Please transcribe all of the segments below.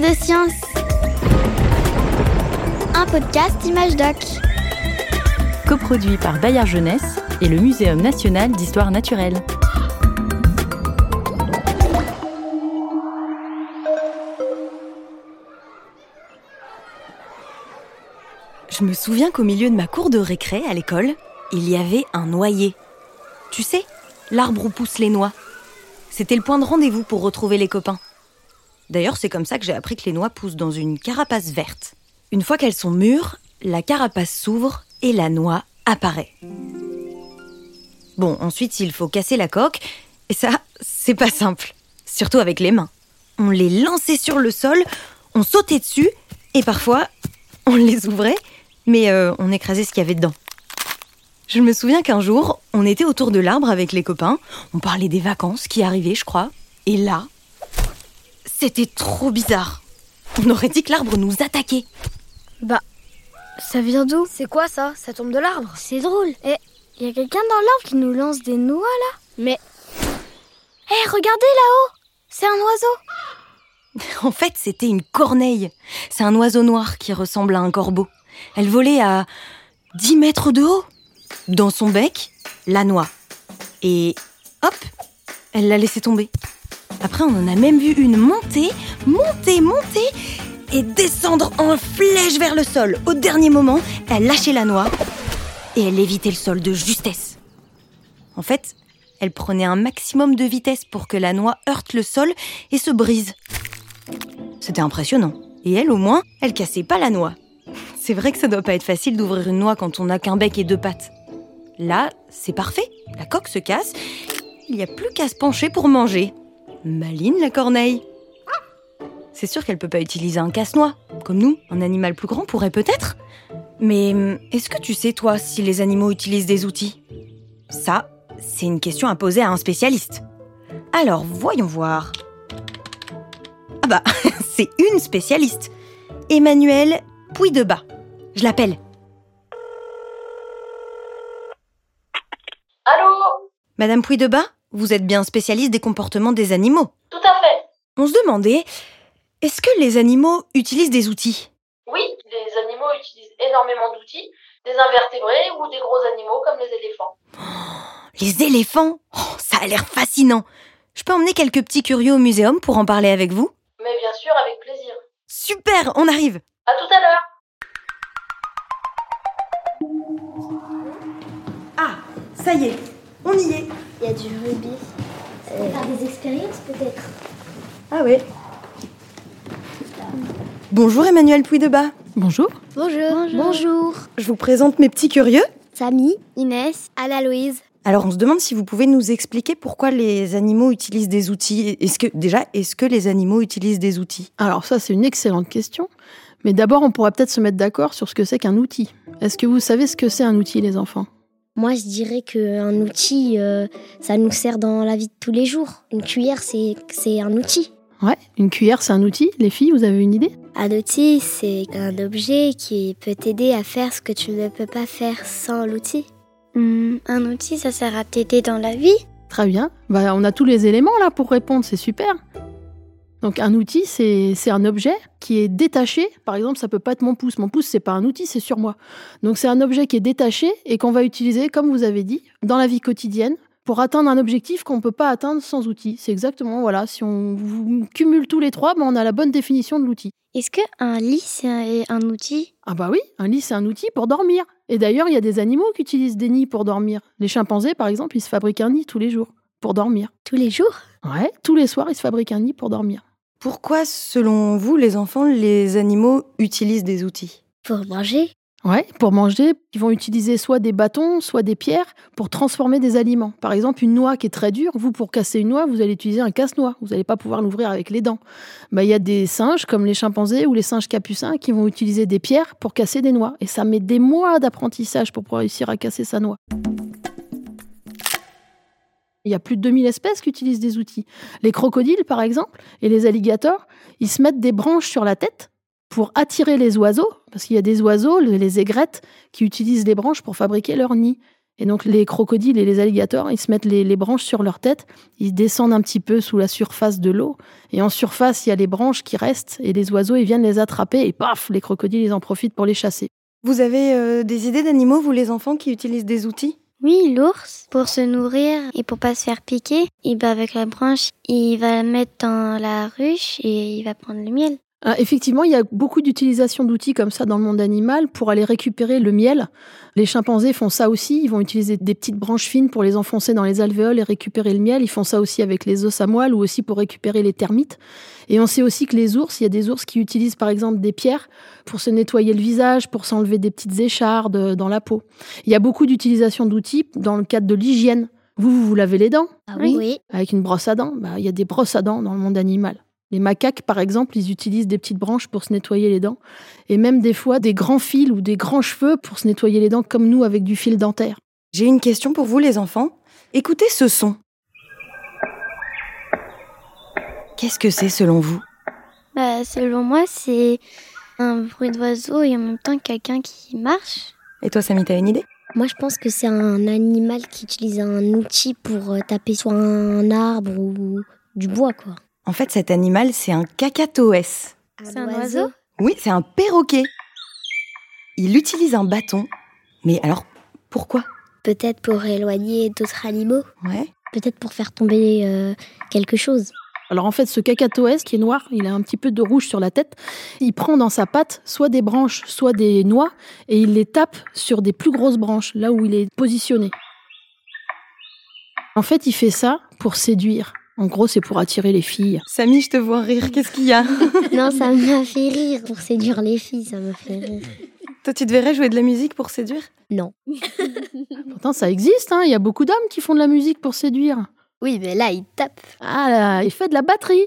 De Science. Un podcast Image Doc. Coproduit par Bayard Jeunesse et le Muséum national d'histoire naturelle. Je me souviens qu'au milieu de ma cour de récré à l'école, il y avait un noyer. Tu sais, l'arbre où poussent les noix. C'était le point de rendez-vous pour retrouver les copains. D'ailleurs, c'est comme ça que j'ai appris que les noix poussent dans une carapace verte. Une fois qu'elles sont mûres, la carapace s'ouvre et la noix apparaît. Bon, ensuite, il faut casser la coque, et ça, c'est pas simple. Surtout avec les mains. On les lançait sur le sol, on sautait dessus, et parfois, on les ouvrait, mais euh, on écrasait ce qu'il y avait dedans. Je me souviens qu'un jour, on était autour de l'arbre avec les copains, on parlait des vacances qui arrivaient, je crois, et là, c'était trop bizarre. On aurait dit que l'arbre nous attaquait. Bah, ça vient d'où? C'est quoi ça? Ça tombe de l'arbre? C'est drôle. Et y a quelqu'un dans l'arbre qui nous lance des noix là? Mais. Hé, regardez là-haut C'est un oiseau En fait, c'était une corneille. C'est un oiseau noir qui ressemble à un corbeau. Elle volait à 10 mètres de haut. Dans son bec, la noix. Et hop, elle l'a laissé tomber. Après, on en a même vu une monter, monter, monter et descendre en flèche vers le sol. Au dernier moment, elle lâchait la noix et elle évitait le sol de justesse. En fait, elle prenait un maximum de vitesse pour que la noix heurte le sol et se brise. C'était impressionnant. Et elle, au moins, elle cassait pas la noix. C'est vrai que ça doit pas être facile d'ouvrir une noix quand on n'a qu'un bec et deux pattes. Là, c'est parfait. La coque se casse. Il n'y a plus qu'à se pencher pour manger. Maline la corneille. C'est sûr qu'elle peut pas utiliser un casse-noix. Comme nous, un animal plus grand pourrait peut-être. Mais hum, est-ce que tu sais, toi, si les animaux utilisent des outils? Ça, c'est une question à poser à un spécialiste. Alors, voyons voir. Ah bah, c'est une spécialiste. Emmanuelle Puy-de-Bas. Je l'appelle. Allô? Madame Puy-de-Bas, vous êtes bien spécialiste des comportements des animaux. Tout à fait. On se demandait, est-ce que les animaux utilisent des outils? Oui, les animaux utilisent énormément d'outils, des invertébrés ou des gros animaux comme les éléphants. Les éléphants? Oh, Ça a l'air fascinant. Je peux emmener quelques petits curieux au muséum pour en parler avec vous? Mais bien sûr, avec plaisir. Super, on arrive. À tout à l'heure. Ah, ça y est, on y est. Il y a du rubis. Faire des expériences peut-être Ah ouais. Bonjour Emmanuel Puy-de-Bas. Bonjour. Bonjour. Bonjour. Je vous présente mes petits curieux. Samy, Inès, Anna-Louise. Alors on se demande si vous pouvez nous expliquer pourquoi les animaux utilisent des outils. Est-ce que déjà, est-ce que les animaux utilisent des outils? Alors ça, c'est une excellente question. Mais d'abord, on pourrait peut-être se mettre d'accord sur ce que c'est qu'un outil. Est-ce que vous savez ce que c'est un outil, les enfants? Moi, je dirais qu'un outil, euh, ça nous sert dans la vie de tous les jours. Une cuillère, c'est c'est un outil. Ouais, une cuillère, c'est un outil. Les filles, vous avez une idée? Un outil, c'est un objet qui peut t'aider à faire ce que tu ne peux pas faire sans l'outil. Hmm, un outil, ça sert à t'aider dans la vie? Très bien. Bah, on a tous les éléments là pour répondre, c'est super. Donc un outil, c'est un objet qui est détaché. Par exemple, ça peut pas être mon pouce. Mon pouce, c'est pas un outil, c'est sur moi. Donc c'est un objet qui est détaché et qu'on va utiliser, comme vous avez dit, dans la vie quotidienne pour atteindre un objectif qu'on ne peut pas atteindre sans outil. C'est exactement, voilà, si on cumule tous les trois, ben on a la bonne définition de l'outil. Est-ce qu'un lit, c'est un, un outil? Ah bah oui, un lit, c'est un outil pour dormir. Et d'ailleurs, il y a des animaux qui utilisent des nids pour dormir. Les chimpanzés, par exemple, ils se fabriquent un nid tous les jours pour dormir. Tous les jours? Ouais, tous les soirs, ils se fabriquent un nid pour dormir. Pourquoi, selon vous, les enfants, les animaux utilisent des outils? Pour manger? Ouais, pour manger, ils vont utiliser soit des bâtons, soit des pierres pour transformer des aliments. Par exemple, une noix qui est très dure, vous, pour casser une noix, vous allez utiliser un casse-noix. Vous n'allez pas pouvoir l'ouvrir avec les dents. Bah, Il y a des singes, comme les chimpanzés ou les singes capucins, qui vont utiliser des pierres pour casser des noix. Et ça met des mois d'apprentissage pour pouvoir réussir à casser sa noix. Il y a plus de 2000 espèces qui utilisent des outils. Les crocodiles, par exemple, et les alligators, ils se mettent des branches sur la tête pour attirer les oiseaux, parce qu'il y a des oiseaux, les aigrettes, qui utilisent les branches pour fabriquer leur nid. Et donc les crocodiles et les alligators, ils se mettent les, branches sur leur tête, ils descendent un petit peu sous la surface de l'eau, et en surface, il y a les branches qui restent, et les oiseaux, ils viennent les attraper, et paf, les crocodiles, ils en profitent pour les chasser. Vous avez euh, des idées d'animaux, vous les enfants, qui utilisent des outils? Oui, l'ours, pour se nourrir et pour pas se faire piquer, il va avec la branche, il va la mettre dans la ruche et il va prendre le miel. Ah, effectivement, il y a beaucoup d'utilisation d'outils comme ça dans le monde animal pour aller récupérer le miel. Les chimpanzés font ça aussi. Ils vont utiliser des petites branches fines pour les enfoncer dans les alvéoles et récupérer le miel. Ils font ça aussi avec les os à moelle ou aussi pour récupérer les termites. Et on sait aussi que les ours, il y a des ours qui utilisent par exemple des pierres pour se nettoyer le visage, pour s'enlever des petites échardes dans la peau. Il y a beaucoup d'utilisation d'outils dans le cadre de l'hygiène. Vous, vous vous lavez les dents? Ah oui. avec une brosse à dents? Bah, il y a des brosses à dents dans le monde animal. Les macaques, par exemple, ils utilisent des petites branches pour se nettoyer les dents. Et même des fois, des grands fils ou des grands cheveux pour se nettoyer les dents, comme nous avec du fil dentaire. J'ai une question pour vous, les enfants. Écoutez ce son. Qu'est-ce que c'est selon vous? Bah, selon moi, c'est un bruit d'oiseau et en même temps quelqu'un qui marche. Et toi, Samy, t'as une idée? Moi, je pense que c'est un animal qui utilise un outil pour euh, taper sur un arbre ou du bois, quoi. En fait, cet animal, c'est un cacatoès. C'est un oiseau? Oui, c'est un perroquet. Il utilise un bâton. Mais alors, pourquoi? Peut-être pour éloigner d'autres animaux. Ouais. Peut-être pour faire tomber euh, quelque chose. Alors en fait, ce cacatoès qui est noir, il a un petit peu de rouge sur la tête. Il prend dans sa patte soit des branches, soit des noix, et il les tape sur des plus grosses branches, là où il est positionné. En fait, il fait ça pour séduire. En gros, c'est pour attirer les filles. Samy, je te vois rire. Qu'est-ce qu'il y a? Non, ça m'a fait rire. Pour séduire les filles, ça m'a fait rire. Toi, tu devrais jouer de la musique pour séduire? Non. Pourtant, ça existe, hein. il y a beaucoup d'hommes qui font de la musique pour séduire. Oui, mais là, il tape. Ah là, il fait de la batterie.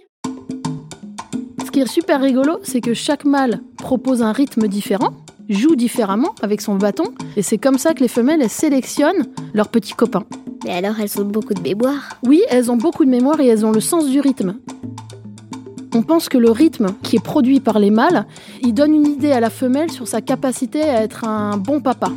Ce qui est super rigolo, c'est que chaque mâle propose un rythme différent, joue différemment avec son bâton, et c'est comme ça que les femelles elles sélectionnent leurs petits copains. Mais alors, elles ont beaucoup de mémoire. Oui, elles ont beaucoup de mémoire et elles ont le sens du rythme. On pense que le rythme qui est produit par les mâles, il donne une idée à la femelle sur sa capacité à être un bon papa.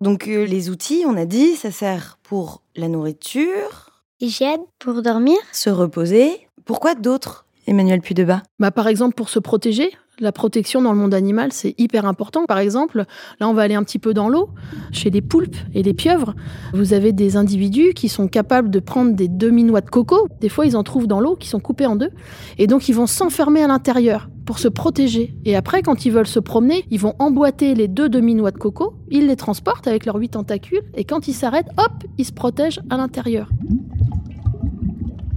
Donc, euh, les outils, on a dit, ça sert pour la nourriture, Hygiène pour dormir. se reposer. Pourquoi d'autres, Emmanuel Puy-de-Bas Bah, par exemple, pour se protéger, la protection dans le monde animal, c'est hyper important. Par exemple, là, on va aller un petit peu dans l'eau. Chez les poulpes et les pieuvres, vous avez des individus qui sont capables de prendre des demi-noix de coco. Des fois, ils en trouvent dans l'eau, qui sont coupées en deux. Et donc, ils vont s'enfermer à l'intérieur pour se protéger. Et après, quand ils veulent se promener, ils vont emboîter les deux demi-noix de coco. Ils les transportent avec leurs huit tentacules. Et quand ils s'arrêtent, hop, ils se protègent à l'intérieur.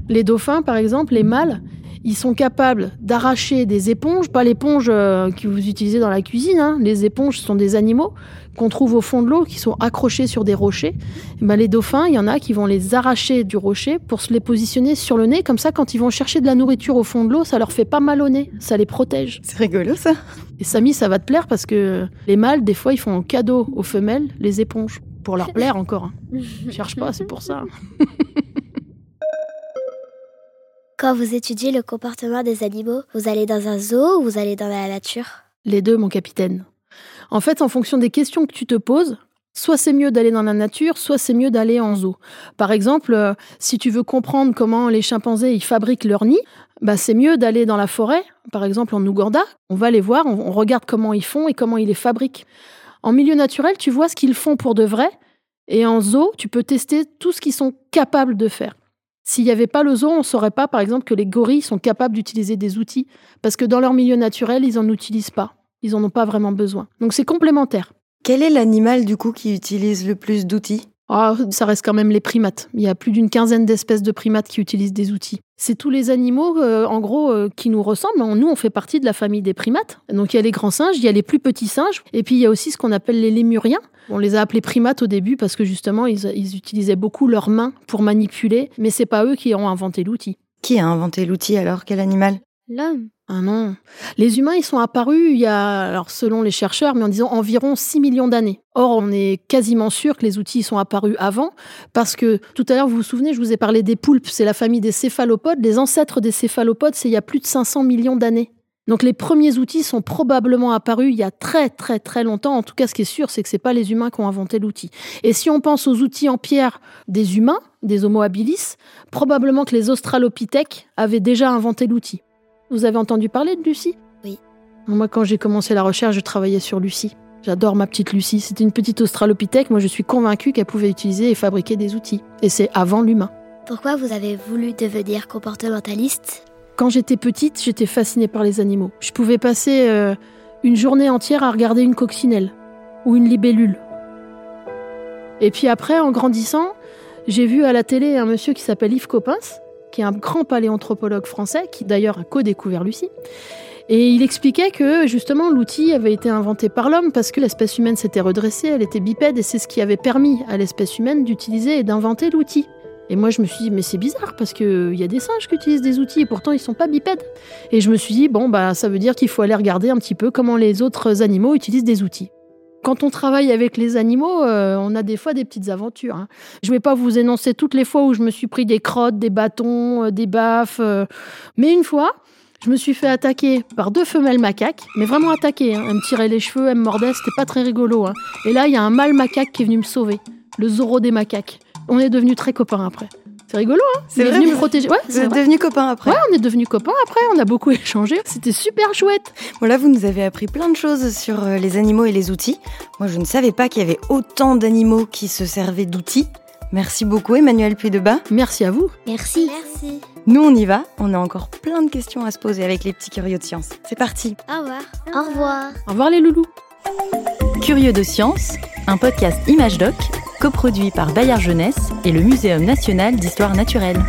Les dauphins, par exemple, les mâles, ils sont capables d'arracher des éponges, pas l'éponge euh, que vous utilisez dans la cuisine. hein. Les éponges sont des animaux qu'on trouve au fond de l'eau, qui sont accrochés sur des rochers. Eh ben, les dauphins, il y en a qui vont les arracher du rocher pour se les positionner sur le nez. Comme ça, quand ils vont chercher de la nourriture au fond de l'eau, ça leur fait pas mal au nez. Ça les protège. C'est rigolo, ça. Et Samy, ça va te plaire parce que les mâles, des fois, ils font en cadeau aux femelles les éponges. Pour leur plaire encore. hein. Cherche pas, c'est pour ça. Quand vous étudiez le comportement des animaux, vous allez dans un zoo ou vous allez dans la nature? Les deux, mon capitaine. En fait, en fonction des questions que tu te poses, soit c'est mieux d'aller dans la nature, soit c'est mieux d'aller en zoo. Par exemple, euh, si tu veux comprendre comment les chimpanzés ils fabriquent leur nid, bah c'est mieux d'aller dans la forêt, par exemple en Ouganda. On va les voir, on, on regarde comment ils font et comment ils les fabriquent. En milieu naturel, tu vois ce qu'ils font pour de vrai, et en zoo, tu peux tester tout ce qu'ils sont capables de faire. S'il n'y avait pas le zoo, on ne saurait pas, par exemple, que les gorilles sont capables d'utiliser des outils, parce que dans leur milieu naturel, ils n'en utilisent pas. Ils n'en ont pas vraiment besoin. Donc c'est complémentaire. Quel est l'animal, du coup, qui utilise le plus d'outils? Ah, ça reste quand même les primates. Il y a plus d'une quinzaine d'espèces de primates qui utilisent des outils. C'est tous les animaux, euh, en gros, euh, qui nous ressemblent. Nous, on fait partie de la famille des primates. Donc il y a les grands singes, il y a les plus petits singes, et puis il y a aussi ce qu'on appelle les lémuriens. On les a appelés primates au début parce que justement, ils, ils utilisaient beaucoup leurs mains pour manipuler, mais c'est pas eux qui ont inventé l'outil. Qui a inventé l'outil alors? Quel animal? L'homme. Ah non. Les humains, ils sont apparus il y a, alors selon les chercheurs, mais en disant environ 6 millions d'années. Or, on est quasiment sûr que les outils sont apparus avant, parce que tout à l'heure, vous vous souvenez, je vous ai parlé des poulpes, c'est la famille des céphalopodes. Les ancêtres des céphalopodes, c'est il y a plus de 500 millions d'années. Donc les premiers outils sont probablement apparus il y a très très très longtemps. En tout cas, ce qui est sûr, c'est que c'est pas les humains qui ont inventé l'outil. Et si on pense aux outils en pierre des humains, des Homo habilis, probablement que les Australopithèques avaient déjà inventé l'outil. Vous avez entendu parler de Lucie? Oui. Moi, quand j'ai commencé la recherche, je travaillais sur Lucie. J'adore ma petite Lucie. C'était une petite Australopithèque. Moi, je suis convaincue qu'elle pouvait utiliser et fabriquer des outils. Et c'est avant l'humain. Pourquoi vous avez voulu devenir comportementaliste? Quand j'étais petite, j'étais fascinée par les animaux. Je pouvais passer euh, une journée entière à regarder une coccinelle ou une libellule. Et puis après, en grandissant, j'ai vu à la télé un monsieur qui s'appelle Yves Coppens, qui est un grand paléanthropologue français, qui d'ailleurs a co-découvert Lucie. Et il expliquait que justement l'outil avait été inventé par l'homme parce que l'espèce humaine s'était redressée, elle était bipède et c'est ce qui avait permis à l'espèce humaine d'utiliser et d'inventer l'outil. Et moi je me suis dit mais c'est bizarre parce qu'il y a des singes qui utilisent des outils et pourtant ils sont pas bipèdes. Et je me suis dit bon bah ça veut dire qu'il faut aller regarder un petit peu comment les autres animaux utilisent des outils. Quand on travaille avec les animaux, euh, on a des fois des petites aventures. hein. Je ne vais pas vous énoncer toutes les fois où je me suis pris des crottes, des bâtons, euh, des baffes. euh, mais une fois, je me suis fait attaquer par deux femelles macaques, mais vraiment attaquer. hein. Elles me tiraient les cheveux, elles me mordaient, c'était pas très rigolo. hein. Et là, il y a un mâle macaque qui est venu me sauver. Le Zoro des macaques. On est devenus très copains après. C'est rigolo, hein C'est venu me vous- protéger. Ouais, Vous c'est êtes vrai. devenus copains après Ouais, on est devenus copains après, on a beaucoup échangé. C'était super chouette. Bon là, vous nous avez appris plein de choses sur euh, les animaux et les outils. Moi, je ne savais pas qu'il y avait autant d'animaux qui se servaient d'outils. Merci beaucoup, Emmanuel Puy-de-Bas. Merci à vous. Merci. Merci. Nous, on y va. On a encore plein de questions à se poser avec les petits curieux de science. C'est parti. Au revoir. Au revoir. Au revoir les loulous. Curieux de science, un podcast Image Doc, coproduit par Bayard Jeunesse et le Muséum national d'histoire naturelle.